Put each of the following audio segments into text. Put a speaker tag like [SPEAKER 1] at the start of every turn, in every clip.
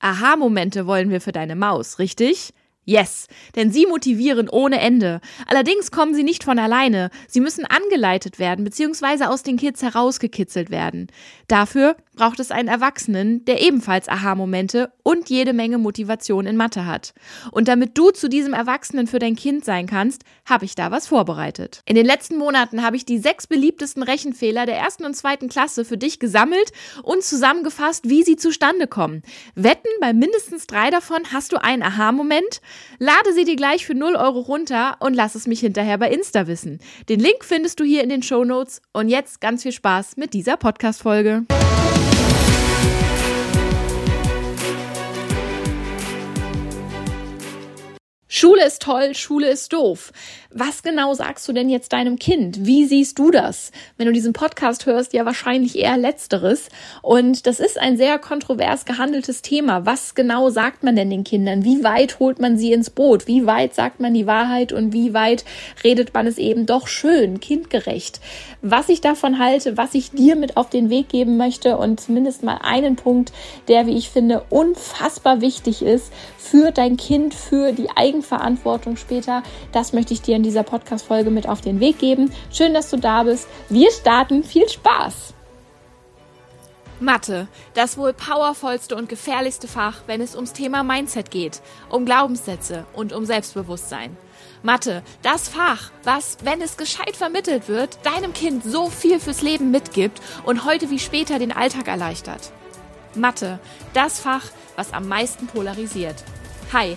[SPEAKER 1] Aha-Momente wollen wir für deine Maus, richtig? Yes, denn sie motivieren ohne Ende. Allerdings kommen sie nicht von alleine. Sie müssen angeleitet werden bzw. aus den Kids herausgekitzelt werden. Dafür braucht es einen Erwachsenen, der ebenfalls Aha-Momente und jede Menge Motivation in Mathe hat. Und damit du zu diesem Erwachsenen für dein Kind sein kannst, habe ich da was vorbereitet. In den letzten Monaten habe ich die sechs beliebtesten Rechenfehler der ersten und zweiten Klasse für dich gesammelt und zusammengefasst, wie sie zustande kommen. Wetten, bei mindestens drei davon hast du einen Aha-Moment? Lade sie dir gleich für 0 Euro runter und lass es mich hinterher bei Insta wissen. Den Link findest du hier in den Show Notes und jetzt ganz viel Spaß mit dieser Podcast-Folge. Schule ist toll, Schule ist doof. Was genau sagst du denn jetzt deinem Kind? Wie siehst du das? Wenn du diesen Podcast hörst, ja wahrscheinlich eher letzteres. Und das ist ein sehr kontrovers gehandeltes Thema. Was genau sagt man denn den Kindern? Wie weit holt man sie ins Boot? Wie weit sagt man die Wahrheit und wie weit redet man es eben doch schön, kindgerecht? Was ich davon halte, was ich dir mit auf den Weg geben möchte und zumindest mal einen Punkt, der, wie ich finde, unfassbar wichtig ist für dein Kind, für die Eigenverantwortung später. Das möchte ich dir in dieser Podcast-Folge mit auf den Weg geben. Schön, dass du da bist. Wir starten. Viel Spaß! Mathe, das wohl powervollste und gefährlichste Fach, wenn es ums Thema Mindset geht, um Glaubenssätze und um Selbstbewusstsein. Mathe, das Fach, was, wenn es gescheit vermittelt wird, deinem Kind so viel fürs Leben mitgibt und heute wie später den Alltag erleichtert. Mathe, das Fach, was am meisten polarisiert. Hi,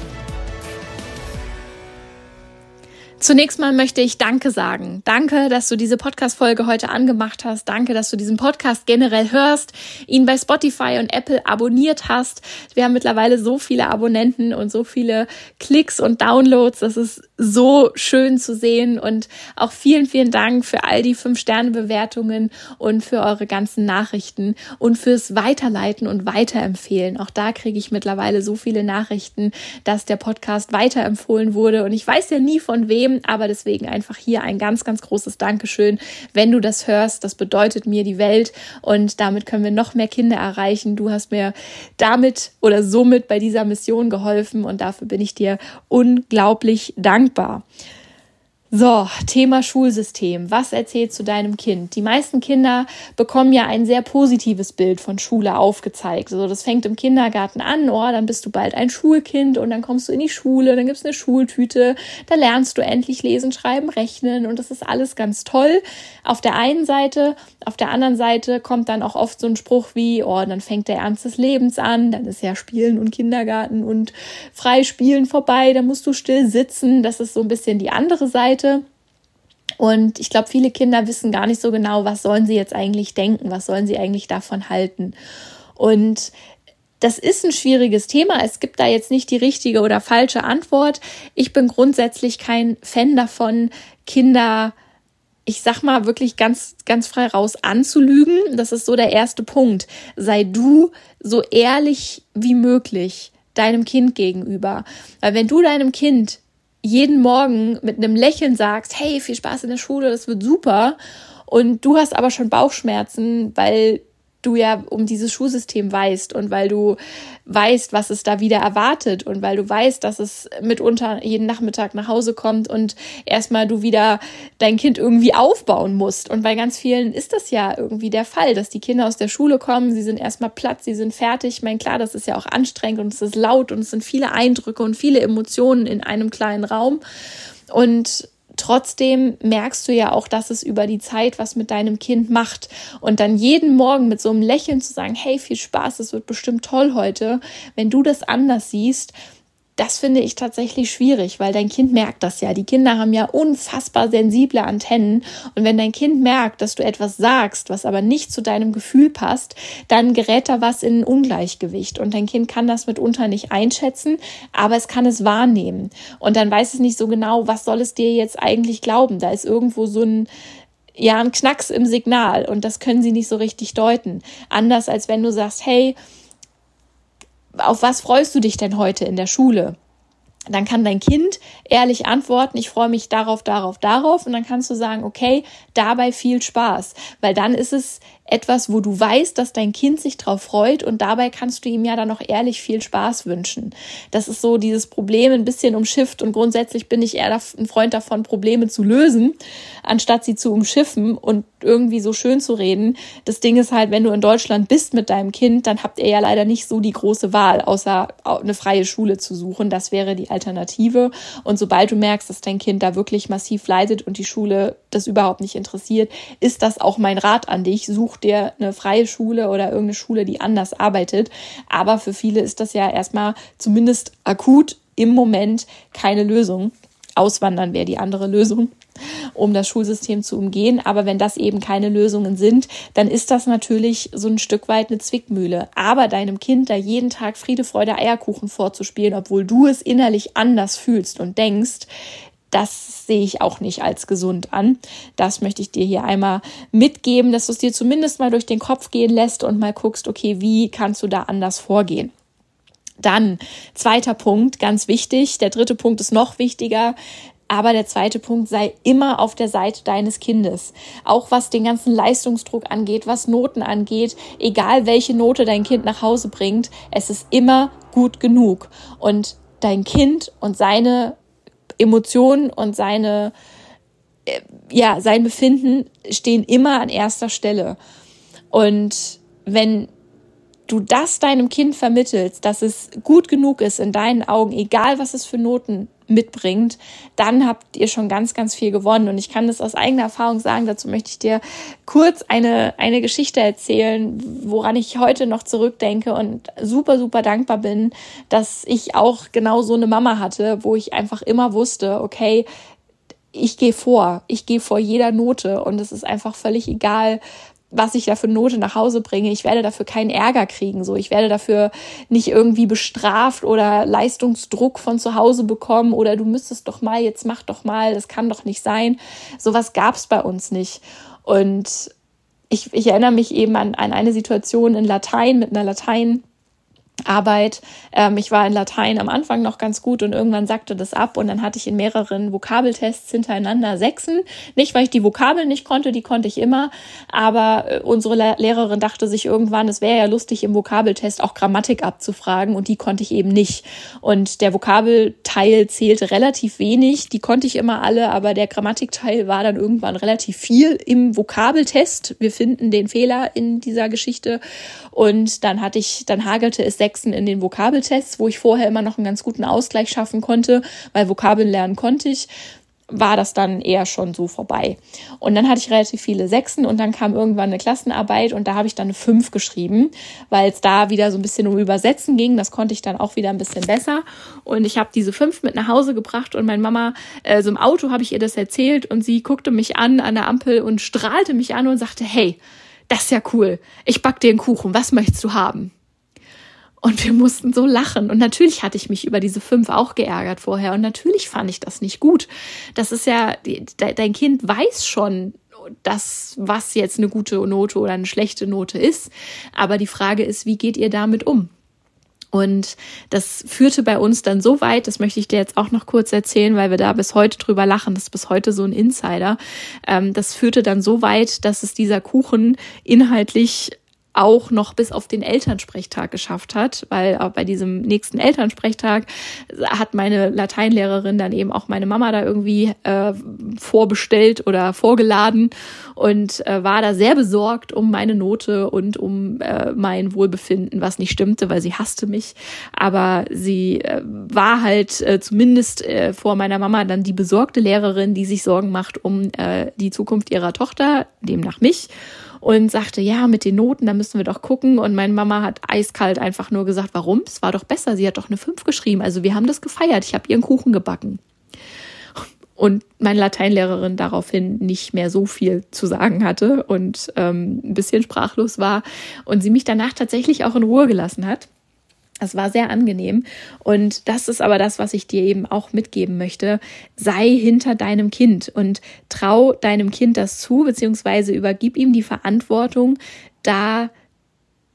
[SPEAKER 1] Zunächst mal möchte ich Danke sagen. Danke, dass du diese Podcast-Folge heute angemacht hast. Danke, dass du diesen Podcast generell hörst, ihn bei Spotify und Apple abonniert hast. Wir haben mittlerweile so viele Abonnenten und so viele Klicks und Downloads. Das ist so schön zu sehen und auch vielen, vielen Dank für all die Fünf-Sterne-Bewertungen und für eure ganzen Nachrichten und fürs Weiterleiten und Weiterempfehlen. Auch da kriege ich mittlerweile so viele Nachrichten, dass der Podcast weiterempfohlen wurde und ich weiß ja nie von wem, Themen, aber deswegen einfach hier ein ganz, ganz großes Dankeschön, wenn du das hörst. Das bedeutet mir die Welt und damit können wir noch mehr Kinder erreichen. Du hast mir damit oder somit bei dieser Mission geholfen und dafür bin ich dir unglaublich dankbar. So, Thema Schulsystem. Was erzählst du deinem Kind? Die meisten Kinder bekommen ja ein sehr positives Bild von Schule aufgezeigt. Also das fängt im Kindergarten an, oh, dann bist du bald ein Schulkind und dann kommst du in die Schule, dann gibt's eine Schultüte, da lernst du endlich lesen, schreiben, rechnen und das ist alles ganz toll. Auf der einen Seite, auf der anderen Seite kommt dann auch oft so ein Spruch wie, oh, dann fängt der Ernst des Lebens an, dann ist ja Spielen und Kindergarten und Freispielen vorbei, dann musst du still sitzen. Das ist so ein bisschen die andere Seite. Seite. Und ich glaube, viele Kinder wissen gar nicht so genau, was sollen sie jetzt eigentlich denken, was sollen sie eigentlich davon halten. Und das ist ein schwieriges Thema. Es gibt da jetzt nicht die richtige oder falsche Antwort. Ich bin grundsätzlich kein Fan davon, Kinder, ich sag mal, wirklich ganz, ganz frei raus anzulügen. Das ist so der erste Punkt. Sei du so ehrlich wie möglich deinem Kind gegenüber. Weil wenn du deinem Kind jeden Morgen mit einem Lächeln sagst, hey, viel Spaß in der Schule, das wird super. Und du hast aber schon Bauchschmerzen, weil du ja um dieses Schulsystem weißt und weil du weißt, was es da wieder erwartet und weil du weißt, dass es mitunter jeden Nachmittag nach Hause kommt und erstmal du wieder dein Kind irgendwie aufbauen musst. Und bei ganz vielen ist das ja irgendwie der Fall, dass die Kinder aus der Schule kommen, sie sind erstmal platt, sie sind fertig. Ich meine, klar, das ist ja auch anstrengend und es ist laut und es sind viele Eindrücke und viele Emotionen in einem kleinen Raum. Und trotzdem merkst du ja auch, dass es über die Zeit was mit deinem Kind macht. Und dann jeden Morgen mit so einem Lächeln zu sagen, hey, viel Spaß, es wird bestimmt toll heute, wenn du das anders siehst, das finde ich tatsächlich schwierig, weil dein Kind merkt das ja. Die Kinder haben ja unfassbar sensible Antennen. Und wenn dein Kind merkt, dass du etwas sagst, was aber nicht zu deinem Gefühl passt, dann gerät da was in ein Ungleichgewicht. Und dein Kind kann das mitunter nicht einschätzen, aber es kann es wahrnehmen. Und dann weiß es nicht so genau, was soll es dir jetzt eigentlich glauben. Da ist irgendwo so ein, ja ein Knacks im Signal und das können sie nicht so richtig deuten. Anders als wenn du sagst, hey, auf was freust du dich denn heute in der Schule? Dann kann dein Kind ehrlich antworten, ich freue mich darauf, darauf, darauf. Und dann kannst du sagen, okay, dabei viel Spaß. Weil dann ist es etwas, wo du weißt, dass dein Kind sich drauf freut und dabei kannst du ihm ja dann noch ehrlich viel Spaß wünschen. Das ist so dieses Problem ein bisschen umschifft und grundsätzlich bin ich eher ein Freund davon, Probleme zu lösen, anstatt sie zu umschiffen und irgendwie so schön zu reden. Das Ding ist halt, wenn du in Deutschland bist mit deinem Kind, dann habt ihr ja leider nicht so die große Wahl, außer eine freie Schule zu suchen. Das wäre die Alternative. Und sobald du merkst, dass dein Kind da wirklich massiv leidet und die Schule das überhaupt nicht interessiert, ist das auch mein Rat an dich. Such dir eine freie Schule oder irgendeine Schule, die anders arbeitet. Aber für viele ist das ja erstmal zumindest akut im Moment keine Lösung. Auswandern wäre die andere Lösung um das Schulsystem zu umgehen. Aber wenn das eben keine Lösungen sind, dann ist das natürlich so ein Stück weit eine Zwickmühle. Aber deinem Kind da jeden Tag Friede, Freude, Eierkuchen vorzuspielen, obwohl du es innerlich anders fühlst und denkst, das sehe ich auch nicht als gesund an. Das möchte ich dir hier einmal mitgeben, dass du es dir zumindest mal durch den Kopf gehen lässt und mal guckst, okay, wie kannst du da anders vorgehen? Dann zweiter Punkt, ganz wichtig. Der dritte Punkt ist noch wichtiger. Aber der zweite Punkt sei immer auf der Seite deines Kindes. Auch was den ganzen Leistungsdruck angeht, was Noten angeht, egal welche Note dein Kind nach Hause bringt, es ist immer gut genug. Und dein Kind und seine Emotionen und seine, äh, ja, sein Befinden stehen immer an erster Stelle. Und wenn du das deinem Kind vermittelst, dass es gut genug ist in deinen Augen, egal was es für Noten mitbringt, dann habt ihr schon ganz, ganz viel gewonnen. Und ich kann das aus eigener Erfahrung sagen. Dazu möchte ich dir kurz eine, eine Geschichte erzählen, woran ich heute noch zurückdenke und super, super dankbar bin, dass ich auch genau so eine Mama hatte, wo ich einfach immer wusste, okay, ich gehe vor, ich gehe vor jeder Note und es ist einfach völlig egal, was ich da für Note nach Hause bringe. Ich werde dafür keinen Ärger kriegen. So, ich werde dafür nicht irgendwie bestraft oder Leistungsdruck von zu Hause bekommen oder du müsstest doch mal, jetzt mach doch mal, das kann doch nicht sein. Sowas gab's bei uns nicht. Und ich, ich erinnere mich eben an, an eine Situation in Latein mit einer Latein- Arbeit. Ähm, ich war in Latein am Anfang noch ganz gut und irgendwann sagte das ab und dann hatte ich in mehreren Vokabeltests hintereinander Sechsen. Nicht, weil ich die Vokabeln nicht konnte, die konnte ich immer, aber äh, unsere Lehrerin dachte sich irgendwann, es wäre ja lustig im Vokabeltest auch Grammatik abzufragen und die konnte ich eben nicht. Und der Vokabelteil zählte relativ wenig, die konnte ich immer alle, aber der Grammatikteil war dann irgendwann relativ viel im Vokabeltest. Wir finden den Fehler in dieser Geschichte und dann hatte ich, dann hagelte es Sechsen in den Vokabeltests, wo ich vorher immer noch einen ganz guten Ausgleich schaffen konnte, weil Vokabeln lernen konnte ich war das dann eher schon so vorbei. Und dann hatte ich relativ viele Sechsen und dann kam irgendwann eine Klassenarbeit und da habe ich dann eine Fünf geschrieben, weil es da wieder so ein bisschen um Übersetzen ging. Das konnte ich dann auch wieder ein bisschen besser. Und ich habe diese Fünf mit nach Hause gebracht und meine Mama, äh, so im Auto habe ich ihr das erzählt und sie guckte mich an an der Ampel und strahlte mich an und sagte, hey, das ist ja cool. Ich back dir einen Kuchen. Was möchtest du haben? Und wir mussten so lachen. Und natürlich hatte ich mich über diese fünf auch geärgert vorher. Und natürlich fand ich das nicht gut. Das ist ja, dein Kind weiß schon, das, was jetzt eine gute Note oder eine schlechte Note ist. Aber die Frage ist, wie geht ihr damit um? Und das führte bei uns dann so weit, das möchte ich dir jetzt auch noch kurz erzählen, weil wir da bis heute drüber lachen, das ist bis heute so ein Insider. Ähm, das führte dann so weit, dass es dieser Kuchen inhaltlich auch noch bis auf den Elternsprechtag geschafft hat, weil auch bei diesem nächsten Elternsprechtag hat meine Lateinlehrerin dann eben auch meine Mama da irgendwie äh, vorbestellt oder vorgeladen und äh, war da sehr besorgt um meine Note und um äh, mein Wohlbefinden, was nicht stimmte, weil sie hasste mich. Aber sie äh, war halt äh, zumindest äh, vor meiner Mama dann die besorgte Lehrerin, die sich Sorgen macht um äh, die Zukunft ihrer Tochter, demnach mich und sagte, ja, mit den Noten, da müssen wir doch gucken. Und meine Mama hat eiskalt einfach nur gesagt, warum? Es war doch besser. Sie hat doch eine 5 geschrieben. Also wir haben das gefeiert. Ich habe ihren Kuchen gebacken. Und meine Lateinlehrerin daraufhin nicht mehr so viel zu sagen hatte und ähm, ein bisschen sprachlos war und sie mich danach tatsächlich auch in Ruhe gelassen hat Das war sehr angenehm. Und das ist aber das, was ich dir eben auch mitgeben möchte. Sei hinter deinem Kind und trau deinem Kind das zu, beziehungsweise übergib ihm die Verantwortung, da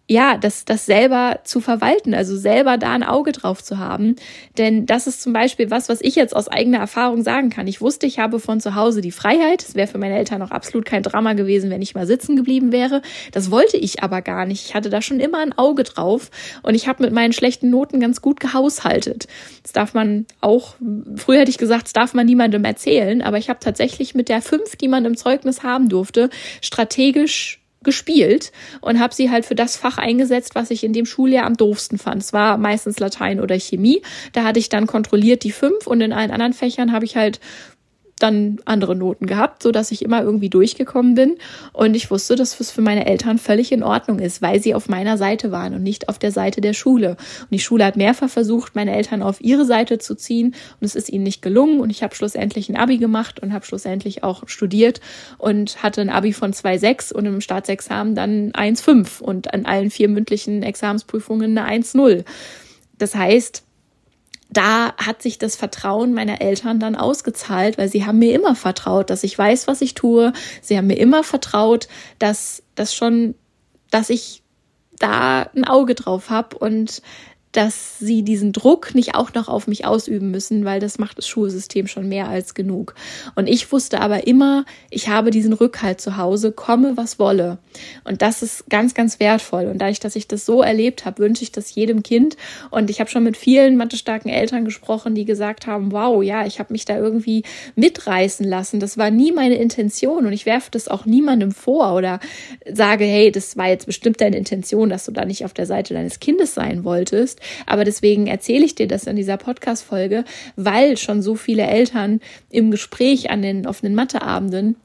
[SPEAKER 1] ja, das, das selber zu verwalten, also selber da ein Auge drauf zu haben. Denn das ist zum Beispiel was, was ich jetzt aus eigener Erfahrung sagen kann. Ich wusste, ich habe von zu Hause die Freiheit. Es wäre für meine Eltern noch absolut kein Drama gewesen, wenn ich mal sitzen geblieben wäre. Das wollte ich aber gar nicht. Ich hatte da schon immer ein Auge drauf und ich habe mit meinen schlechten Noten ganz gut gehaushaltet. Das darf man auch, früher hätte ich gesagt, das darf man niemandem erzählen, aber ich habe tatsächlich mit der fünf, die man im Zeugnis haben durfte, strategisch gespielt und habe sie halt für das Fach eingesetzt, was ich in dem Schuljahr am doofsten fand. Es war meistens Latein oder Chemie. Da hatte ich dann kontrolliert die fünf und in allen anderen Fächern habe ich halt dann andere Noten gehabt, so dass ich immer irgendwie durchgekommen bin und ich wusste, dass es für meine Eltern völlig in Ordnung ist, weil sie auf meiner Seite waren und nicht auf der Seite der Schule. Und die Schule hat mehrfach versucht, meine Eltern auf ihre Seite zu ziehen und es ist ihnen nicht gelungen und ich habe schlussendlich ein Abi gemacht und habe schlussendlich auch studiert und hatte ein Abi von 2,6 und im Staatsexamen dann 1,5 und an allen vier mündlichen Examensprüfungen eine 1,0. Das heißt, da hat sich das Vertrauen meiner Eltern dann ausgezahlt, weil sie haben mir immer vertraut, dass ich weiß, was ich tue. Sie haben mir immer vertraut, dass das schon, dass ich da ein Auge drauf habe und dass sie diesen Druck nicht auch noch auf mich ausüben müssen, weil das macht das Schulsystem schon mehr als genug. Und ich wusste aber immer, ich habe diesen Rückhalt zu Hause, komme was wolle. Und das ist ganz, ganz wertvoll. Und dadurch, dass ich das so erlebt habe, wünsche ich das jedem Kind. Und ich habe schon mit vielen mathestarken Eltern gesprochen, die gesagt haben, wow, ja, ich habe mich da irgendwie mitreißen lassen. Das war nie meine Intention und ich werfe das auch niemandem vor oder sage, hey, das war jetzt bestimmt deine Intention, dass du da nicht auf der Seite deines Kindes sein wolltest. Aber deswegen erzähle ich dir das in dieser Podcast-Folge, weil schon so viele Eltern im Gespräch an den offenen Matheabenden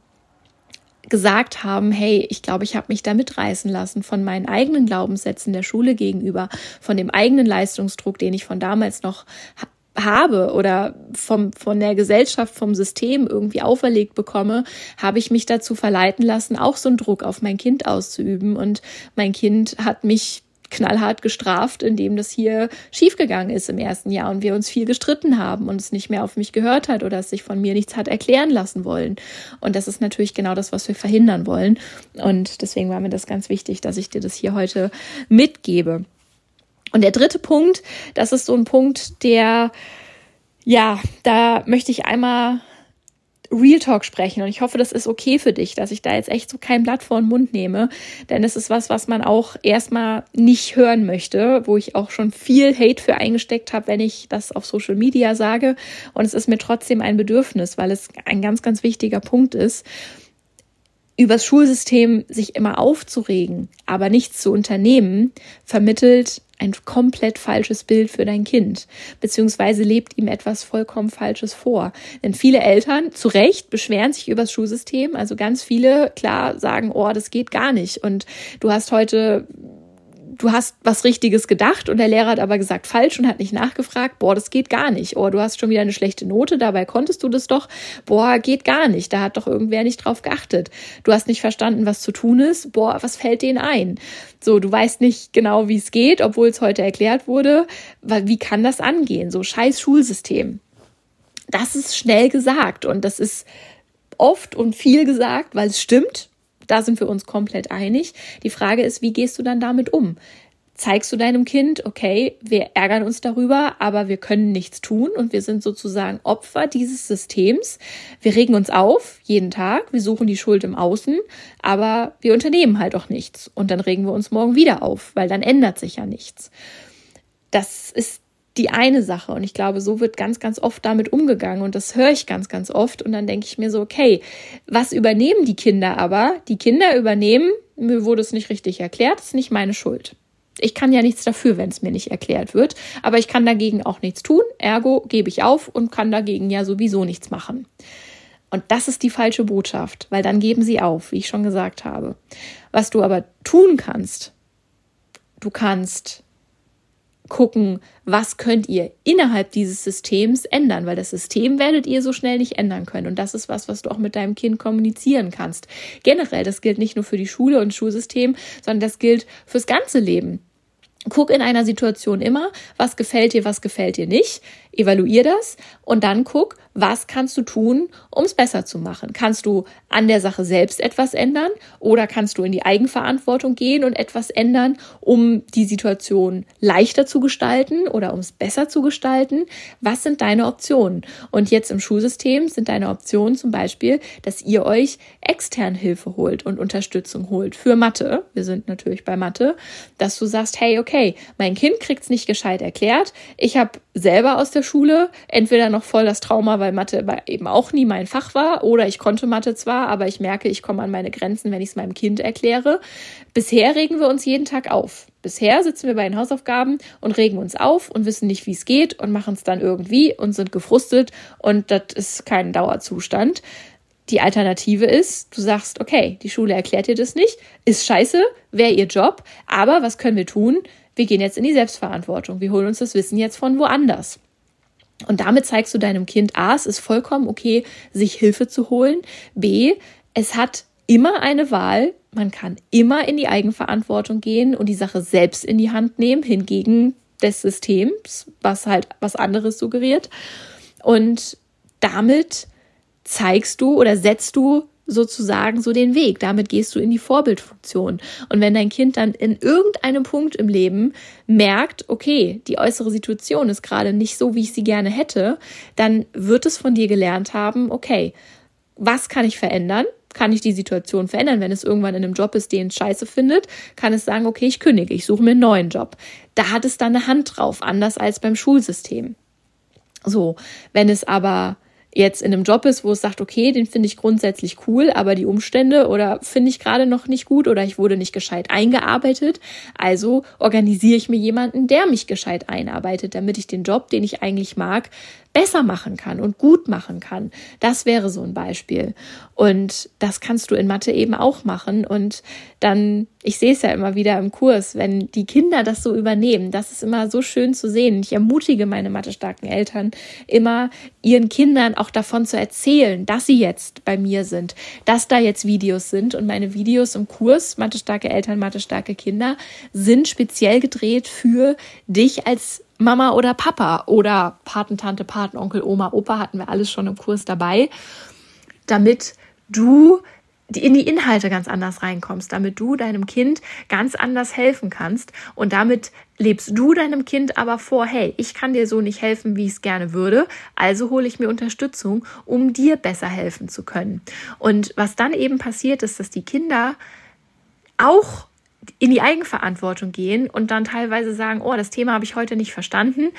[SPEAKER 1] gesagt haben, hey, ich glaube, ich habe mich da mitreißen lassen von meinen eigenen Glaubenssätzen der Schule gegenüber, von dem eigenen Leistungsdruck, den ich von damals noch habe oder vom, von der Gesellschaft, vom System irgendwie auferlegt bekomme, habe ich mich dazu verleiten lassen, auch so einen Druck auf mein Kind auszuüben. Und mein Kind hat mich knallhart gestraft, indem das hier schiefgegangen ist im ersten Jahr und wir uns viel gestritten haben und es nicht mehr auf mich gehört hat oder es sich von mir nichts hat erklären lassen wollen. Und das ist natürlich genau das, was wir verhindern wollen. Und deswegen war mir das ganz wichtig, dass ich dir das hier heute mitgebe. Und der dritte Punkt, das ist so ein Punkt, der, ja, da möchte ich einmal Real Talk sprechen. Und ich hoffe, das ist okay für dich, dass ich da jetzt echt so kein Blatt vor den Mund nehme, denn es ist was, was man auch erstmal nicht hören möchte, wo ich auch schon viel Hate für eingesteckt habe, wenn ich das auf Social Media sage. Und es ist mir trotzdem ein Bedürfnis, weil es ein ganz, ganz wichtiger Punkt ist übers Schulsystem sich immer aufzuregen, aber nichts zu unternehmen, vermittelt ein komplett falsches Bild für dein Kind, beziehungsweise lebt ihm etwas vollkommen Falsches vor. Denn viele Eltern, zu Recht, beschweren sich übers Schulsystem. Also ganz viele, klar, sagen, oh, das geht gar nicht. Und du hast heute du hast was Richtiges gedacht und der Lehrer hat aber gesagt falsch und hat nicht nachgefragt, boah, das geht gar nicht. Oh, du hast schon wieder eine schlechte Note, dabei konntest du das doch. Boah, geht gar nicht. Da hat doch irgendwer nicht drauf geachtet. Du hast nicht verstanden, was zu tun ist. Boah, was fällt denen ein? So, du weißt nicht genau, wie es geht, obwohl es heute erklärt wurde. Wie kann das angehen? So, scheiß Schulsystem. Das ist schnell gesagt und das ist oft und viel gesagt, weil es stimmt. Da sind wir uns komplett einig. Die Frage ist, wie gehst du dann damit um? Zeigst du deinem Kind, okay, wir ärgern uns darüber, aber wir können nichts tun und wir sind sozusagen Opfer dieses Systems. Wir regen uns auf jeden Tag, wir suchen die Schuld im Außen, aber wir unternehmen halt auch nichts und dann regen wir uns morgen wieder auf, weil dann ändert sich ja nichts. Das ist die eine Sache. Und ich glaube, so wird ganz, ganz oft damit umgegangen. Und das höre ich ganz, ganz oft. Und dann denke ich mir so, okay, was übernehmen die Kinder aber? Die Kinder übernehmen, mir wurde es nicht richtig erklärt, ist nicht meine Schuld. Ich kann ja nichts dafür, wenn es mir nicht erklärt wird, aber ich kann dagegen auch nichts tun. Ergo gebe ich auf und kann dagegen ja sowieso nichts machen. Und das ist die falsche Botschaft, weil dann geben sie auf, wie ich schon gesagt habe. Was du aber tun kannst, du kannst gucken, was könnt ihr innerhalb dieses Systems ändern, weil das System werdet ihr so schnell nicht ändern können. Und das ist was, was du auch mit deinem Kind kommunizieren kannst. Generell, das gilt nicht nur für die Schule und Schulsystem, sondern das gilt fürs ganze Leben. Guck in einer Situation immer, was gefällt dir, was gefällt dir nicht. Evaluier das und dann guck, was kannst du tun, um es besser zu machen? Kannst du an der Sache selbst etwas ändern oder kannst du in die Eigenverantwortung gehen und etwas ändern, um die Situation leichter zu gestalten oder um es besser zu gestalten? Was sind deine Optionen? Und jetzt im Schulsystem sind deine Optionen zum Beispiel, dass ihr euch extern Hilfe holt und Unterstützung holt für Mathe. Wir sind natürlich bei Mathe, dass du sagst, hey, okay, mein Kind kriegt es nicht gescheit erklärt. Ich habe selber aus der Schule entweder noch voll das Trauma, weil Mathe eben auch nie mein Fach war, oder ich konnte Mathe zwar, aber ich merke, ich komme an meine Grenzen, wenn ich es meinem Kind erkläre. Bisher regen wir uns jeden Tag auf. Bisher sitzen wir bei den Hausaufgaben und regen uns auf und wissen nicht, wie es geht und machen es dann irgendwie und sind gefrustet und das ist kein Dauerzustand. Die Alternative ist, du sagst, okay, die Schule erklärt dir das nicht, ist scheiße, wäre ihr Job, aber was können wir tun? Wir gehen jetzt in die Selbstverantwortung. Wir holen uns das Wissen jetzt von woanders. Und damit zeigst du deinem Kind, A, es ist vollkommen okay, sich Hilfe zu holen. B, es hat immer eine Wahl. Man kann immer in die Eigenverantwortung gehen und die Sache selbst in die Hand nehmen, hingegen des Systems, was halt was anderes suggeriert. Und damit zeigst du oder setzt du sozusagen so den Weg. Damit gehst du in die Vorbildfunktion. Und wenn dein Kind dann in irgendeinem Punkt im Leben merkt, okay, die äußere Situation ist gerade nicht so, wie ich sie gerne hätte, dann wird es von dir gelernt haben, okay, was kann ich verändern? Kann ich die Situation verändern? Wenn es irgendwann in einem Job ist, den es scheiße findet, kann es sagen, okay, ich kündige, ich suche mir einen neuen Job. Da hat es dann eine Hand drauf, anders als beim Schulsystem. So, wenn es aber jetzt in einem Job ist, wo es sagt, okay, den finde ich grundsätzlich cool, aber die Umstände oder finde ich gerade noch nicht gut oder ich wurde nicht gescheit eingearbeitet. Also organisiere ich mir jemanden, der mich gescheit einarbeitet, damit ich den Job, den ich eigentlich mag, besser machen kann und gut machen kann. Das wäre so ein Beispiel. Und das kannst du in Mathe eben auch machen. Und dann, ich sehe es ja immer wieder im Kurs, wenn die Kinder das so übernehmen, das ist immer so schön zu sehen. Ich ermutige meine mathestarken Eltern immer, ihren Kindern auch davon zu erzählen, dass sie jetzt bei mir sind, dass da jetzt Videos sind. Und meine Videos im Kurs, mathestarke Eltern, mathestarke Kinder, sind speziell gedreht für dich als Mama oder Papa oder Patentante, Patenonkel, Oma, Opa hatten wir alles schon im Kurs dabei, damit du in die Inhalte ganz anders reinkommst, damit du deinem Kind ganz anders helfen kannst und damit lebst du deinem Kind aber vor, hey, ich kann dir so nicht helfen, wie ich es gerne würde, also hole ich mir Unterstützung, um dir besser helfen zu können. Und was dann eben passiert ist, dass die Kinder auch in die Eigenverantwortung gehen und dann teilweise sagen, oh, das Thema habe ich heute nicht verstanden.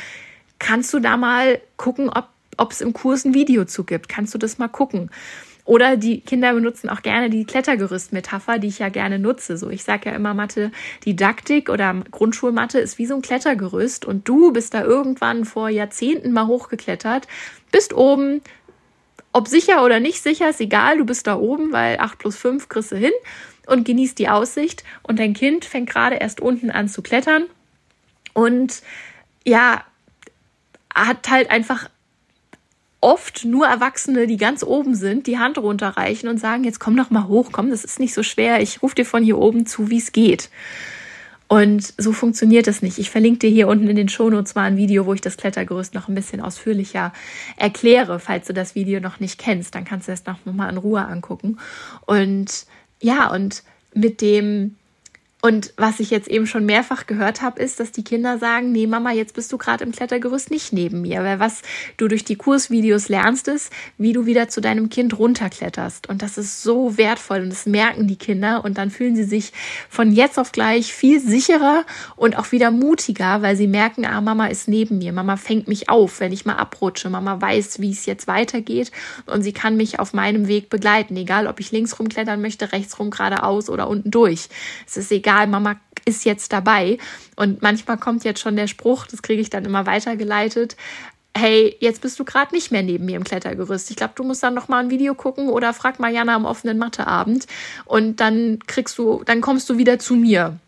[SPEAKER 1] Kannst du da mal gucken, ob es im Kurs ein Video zu gibt? Kannst du das mal gucken? Oder die Kinder benutzen auch gerne die Klettergerüst-Metapher, die ich ja gerne nutze. So, ich sage ja immer, Mathe, Didaktik oder Grundschulmathe ist wie so ein Klettergerüst und du bist da irgendwann vor Jahrzehnten mal hochgeklettert, bist oben, ob sicher oder nicht sicher, ist egal, du bist da oben, weil 8 plus 5 kriegst du hin und genießt die Aussicht und dein Kind fängt gerade erst unten an zu klettern und ja, hat halt einfach oft nur Erwachsene, die ganz oben sind, die Hand runterreichen und sagen, jetzt komm doch mal hoch, komm, das ist nicht so schwer, ich rufe dir von hier oben zu, wie es geht. Und so funktioniert es nicht. Ich verlinke dir hier unten in den Shownotes mal ein Video, wo ich das Klettergerüst noch ein bisschen ausführlicher erkläre, falls du das Video noch nicht kennst. Dann kannst du es noch mal in Ruhe angucken. Und ja, und mit dem und was ich jetzt eben schon mehrfach gehört habe, ist, dass die Kinder sagen, nee Mama, jetzt bist du gerade im Klettergerüst nicht neben mir. Weil was du durch die Kursvideos lernst, ist, wie du wieder zu deinem Kind runterkletterst. Und das ist so wertvoll und das merken die Kinder. Und dann fühlen sie sich von jetzt auf gleich viel sicherer und auch wieder mutiger, weil sie merken, ah, Mama ist neben mir. Mama fängt mich auf, wenn ich mal abrutsche. Mama weiß, wie es jetzt weitergeht. Und sie kann mich auf meinem Weg begleiten. Egal, ob ich links rumklettern möchte, rechts rum, geradeaus oder unten durch. Es ist egal egal, Mama ist jetzt dabei. Und manchmal kommt jetzt schon der Spruch, das kriege ich dann immer weitergeleitet. Hey, jetzt bist du gerade nicht mehr neben mir im Klettergerüst. Ich glaube, du musst dann noch mal ein Video gucken oder frag Mariana am offenen Matheabend und dann kriegst du, dann kommst du wieder zu mir.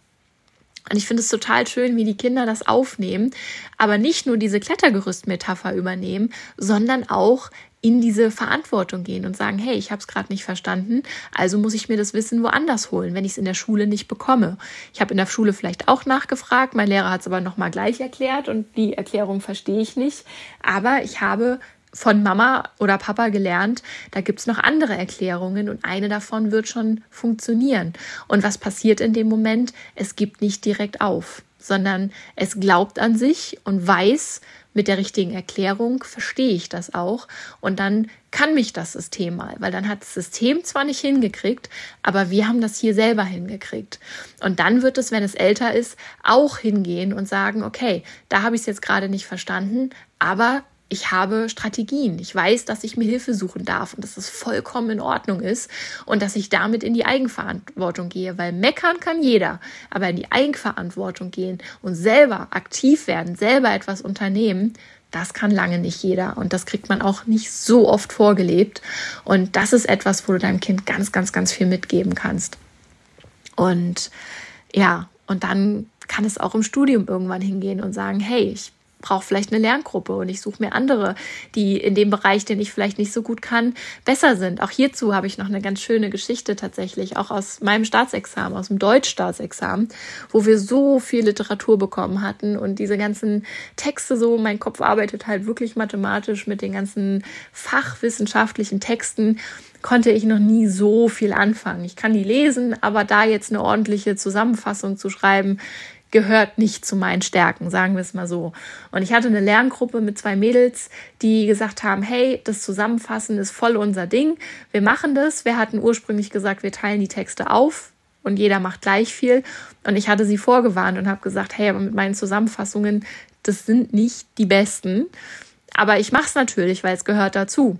[SPEAKER 1] Und ich finde es total schön, wie die Kinder das aufnehmen, aber nicht nur diese Klettergerüst-Metapher übernehmen, sondern auch in diese Verantwortung gehen und sagen, hey, ich habe es gerade nicht verstanden, also muss ich mir das Wissen woanders holen, wenn ich es in der Schule nicht bekomme. Ich habe in der Schule vielleicht auch nachgefragt, mein Lehrer hat es aber nochmal gleich erklärt und die Erklärung verstehe ich nicht, aber ich habe von Mama oder Papa gelernt, da gibt's noch andere Erklärungen und eine davon wird schon funktionieren. Und was passiert in dem Moment? Es gibt nicht direkt auf, sondern es glaubt an sich und weiß, mit der richtigen Erklärung verstehe ich das auch und dann kann mich das System mal, weil dann hat das System zwar nicht hingekriegt, aber wir haben das hier selber hingekriegt. Und dann wird es, wenn es älter ist, auch hingehen und sagen, okay, da habe ich es jetzt gerade nicht verstanden, aber ich habe Strategien. Ich weiß, dass ich mir Hilfe suchen darf und dass es vollkommen in Ordnung ist und dass ich damit in die Eigenverantwortung gehe, weil meckern kann jeder, aber in die Eigenverantwortung gehen und selber aktiv werden, selber etwas unternehmen, das kann lange nicht jeder und das kriegt man auch nicht so oft vorgelebt und das ist etwas, wo du deinem Kind ganz, ganz, ganz viel mitgeben kannst. Und ja, und dann kann es auch im Studium irgendwann hingehen und sagen, hey, ich brauche vielleicht eine Lerngruppe und ich suche mir andere, die in dem Bereich, den ich vielleicht nicht so gut kann, besser sind. Auch hierzu habe ich noch eine ganz schöne Geschichte tatsächlich, auch aus meinem Staatsexamen, aus dem Deutschstaatsexamen, wo wir so viel Literatur bekommen hatten und diese ganzen Texte so, mein Kopf arbeitet halt wirklich mathematisch mit den ganzen fachwissenschaftlichen Texten konnte ich noch nie so viel anfangen. Ich kann die lesen, aber da jetzt eine ordentliche Zusammenfassung zu schreiben, gehört nicht zu meinen Stärken, sagen wir es mal so. Und ich hatte eine Lerngruppe mit zwei Mädels, die gesagt haben, hey, das Zusammenfassen ist voll unser Ding. Wir machen das. Wir hatten ursprünglich gesagt, wir teilen die Texte auf und jeder macht gleich viel. Und ich hatte sie vorgewarnt und habe gesagt, hey, aber mit meinen Zusammenfassungen, das sind nicht die besten. Aber ich mache es natürlich, weil es gehört dazu.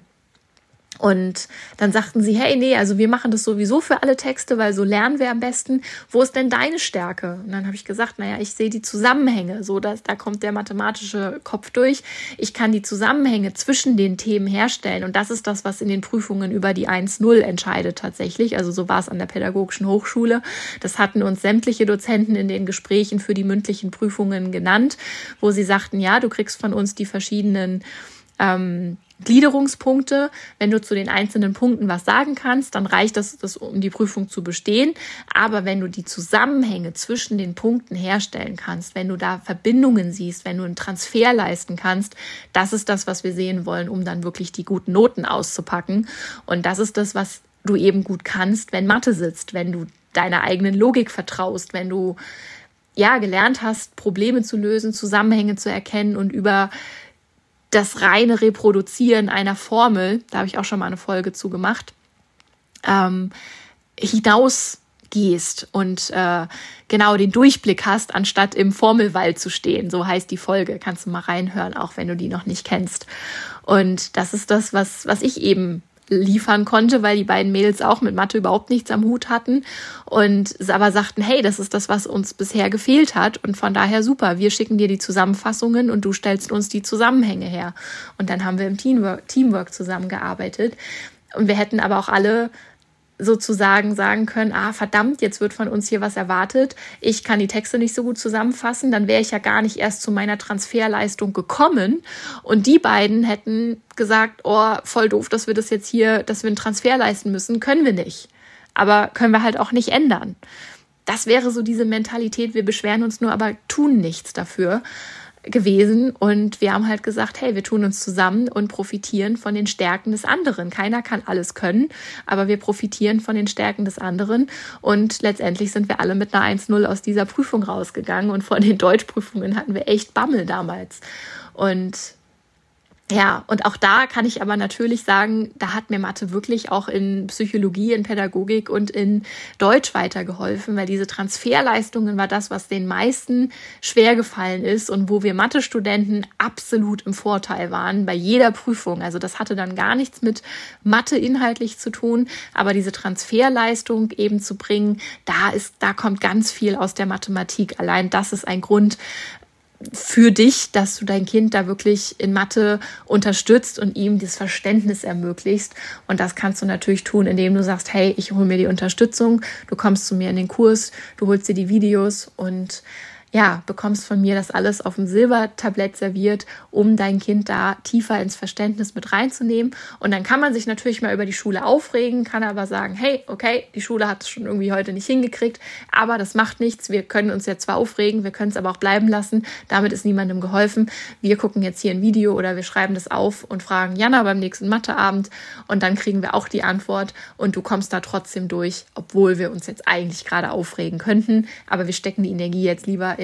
[SPEAKER 1] Und dann sagten sie, hey, nee, also wir machen das sowieso für alle Texte, weil so lernen wir am besten. Wo ist denn deine Stärke? Und dann habe ich gesagt, naja, ich sehe die Zusammenhänge, so dass da kommt der mathematische Kopf durch. Ich kann die Zusammenhänge zwischen den Themen herstellen. Und das ist das, was in den Prüfungen über die 1-0 entscheidet tatsächlich. Also so war es an der Pädagogischen Hochschule. Das hatten uns sämtliche Dozenten in den Gesprächen für die mündlichen Prüfungen genannt, wo sie sagten, ja, du kriegst von uns die verschiedenen ähm, Gliederungspunkte. Wenn du zu den einzelnen Punkten was sagen kannst, dann reicht das, das, um die Prüfung zu bestehen. Aber wenn du die Zusammenhänge zwischen den Punkten herstellen kannst, wenn du da Verbindungen siehst, wenn du einen Transfer leisten kannst, das ist das, was wir sehen wollen, um dann wirklich die guten Noten auszupacken. Und das ist das, was du eben gut kannst, wenn Mathe sitzt, wenn du deiner eigenen Logik vertraust, wenn du ja gelernt hast, Probleme zu lösen, Zusammenhänge zu erkennen und über das reine Reproduzieren einer Formel, da habe ich auch schon mal eine Folge zu gemacht, ähm, hinausgehst und äh, genau den Durchblick hast, anstatt im Formelwald zu stehen. So heißt die Folge. Kannst du mal reinhören, auch wenn du die noch nicht kennst. Und das ist das, was, was ich eben liefern konnte, weil die beiden Mädels auch mit Mathe überhaupt nichts am Hut hatten und aber sagten, hey, das ist das, was uns bisher gefehlt hat und von daher super, wir schicken dir die Zusammenfassungen und du stellst uns die Zusammenhänge her. Und dann haben wir im Teamwork, Teamwork zusammengearbeitet und wir hätten aber auch alle sozusagen sagen können, ah verdammt, jetzt wird von uns hier was erwartet, ich kann die Texte nicht so gut zusammenfassen, dann wäre ich ja gar nicht erst zu meiner Transferleistung gekommen. Und die beiden hätten gesagt, oh, voll doof, dass wir das jetzt hier, dass wir einen Transfer leisten müssen, können wir nicht. Aber können wir halt auch nicht ändern. Das wäre so diese Mentalität, wir beschweren uns nur, aber tun nichts dafür gewesen und wir haben halt gesagt, hey, wir tun uns zusammen und profitieren von den Stärken des anderen. Keiner kann alles können, aber wir profitieren von den Stärken des anderen und letztendlich sind wir alle mit einer 1-0 aus dieser Prüfung rausgegangen und von den Deutschprüfungen hatten wir echt Bammel damals. Und ja, und auch da kann ich aber natürlich sagen, da hat mir Mathe wirklich auch in Psychologie, in Pädagogik und in Deutsch weitergeholfen, weil diese Transferleistungen war das, was den meisten schwer gefallen ist und wo wir Mathe-Studenten absolut im Vorteil waren bei jeder Prüfung. Also das hatte dann gar nichts mit Mathe inhaltlich zu tun, aber diese Transferleistung eben zu bringen, da ist, da kommt ganz viel aus der Mathematik. Allein das ist ein Grund, für dich, dass du dein Kind da wirklich in Mathe unterstützt und ihm das Verständnis ermöglicht. Und das kannst du natürlich tun, indem du sagst, hey, ich hole mir die Unterstützung, du kommst zu mir in den Kurs, du holst dir die Videos und ja, bekommst von mir das alles auf dem Silbertablett serviert, um dein Kind da tiefer ins Verständnis mit reinzunehmen. Und dann kann man sich natürlich mal über die Schule aufregen, kann aber sagen, hey, okay, die Schule hat es schon irgendwie heute nicht hingekriegt, aber das macht nichts. Wir können uns jetzt zwar aufregen, wir können es aber auch bleiben lassen. Damit ist niemandem geholfen. Wir gucken jetzt hier ein Video oder wir schreiben das auf und fragen Jana beim nächsten Matheabend und dann kriegen wir auch die Antwort und du kommst da trotzdem durch, obwohl wir uns jetzt eigentlich gerade aufregen könnten. Aber wir stecken die Energie jetzt lieber in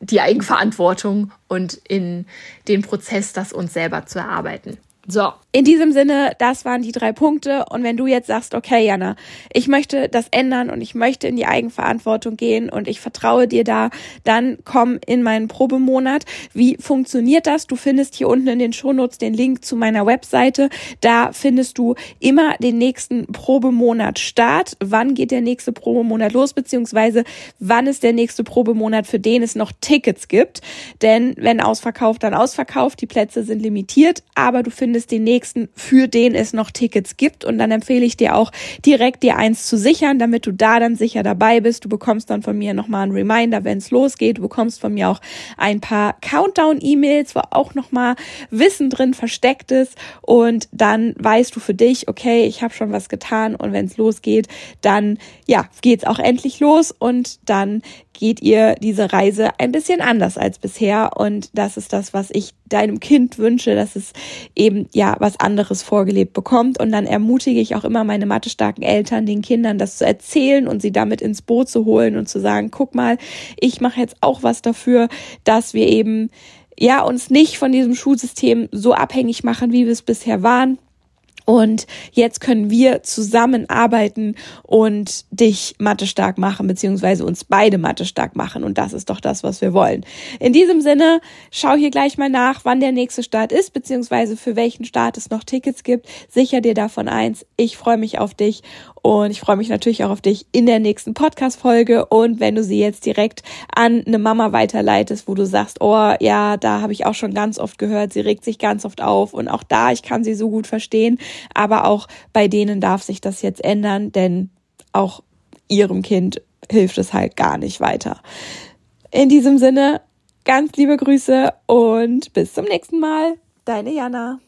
[SPEAKER 1] die Eigenverantwortung und in den Prozess, das uns selber zu erarbeiten.
[SPEAKER 2] So, in diesem Sinne, das waren die drei Punkte. Und wenn du jetzt sagst, okay, Jana, ich möchte das ändern und ich möchte in die Eigenverantwortung gehen und ich vertraue dir da, dann komm in meinen Probemonat. Wie funktioniert das? Du findest hier unten in den Shownotes den Link zu meiner Webseite. Da findest du immer den nächsten Probemonat Start. Wann geht der nächste Probemonat los? Beziehungsweise wann ist der nächste Probemonat, für den es noch Tickets gibt? Denn wenn ausverkauft, dann ausverkauft. Die Plätze sind limitiert, aber du findest findest den nächsten, für den es noch Tickets gibt. Und dann empfehle ich dir auch direkt dir eins zu sichern, damit du da dann sicher dabei bist. Du bekommst dann von mir nochmal einen Reminder, wenn es losgeht. Du bekommst von mir auch ein paar Countdown-E-Mails, wo auch nochmal Wissen drin versteckt ist. Und dann weißt du für dich, okay, ich habe schon was getan und wenn es losgeht, dann ja, geht's auch endlich los und dann geht ihr diese Reise ein bisschen anders als bisher. Und das ist das, was ich deinem Kind wünsche, dass es eben ja was anderes vorgelebt bekommt. Und dann ermutige ich auch immer meine mathestarken Eltern, den Kindern das zu erzählen und sie damit ins Boot zu holen und zu sagen, guck mal, ich mache jetzt auch was dafür, dass wir eben ja uns nicht von diesem Schulsystem so abhängig machen, wie wir es bisher waren und jetzt können wir zusammenarbeiten und dich Mathe stark machen, beziehungsweise uns beide Mathe stark machen. Und das ist doch das, was wir wollen. In diesem Sinne, schau hier gleich mal nach, wann der nächste Start ist, beziehungsweise für welchen Start es noch Tickets gibt. Sicher dir davon eins. Ich freue mich auf dich und ich freue mich natürlich auch auf dich in der nächsten Podcast-Folge. Und wenn du sie jetzt direkt an eine Mama weiterleitest, wo du sagst, oh ja, da habe ich auch schon ganz oft gehört, sie regt sich ganz oft auf und auch da, ich kann sie so gut verstehen. Aber auch bei denen darf sich das jetzt ändern, denn auch ihrem Kind hilft es halt gar nicht weiter. In diesem Sinne, ganz liebe Grüße und bis zum nächsten Mal. Deine Jana.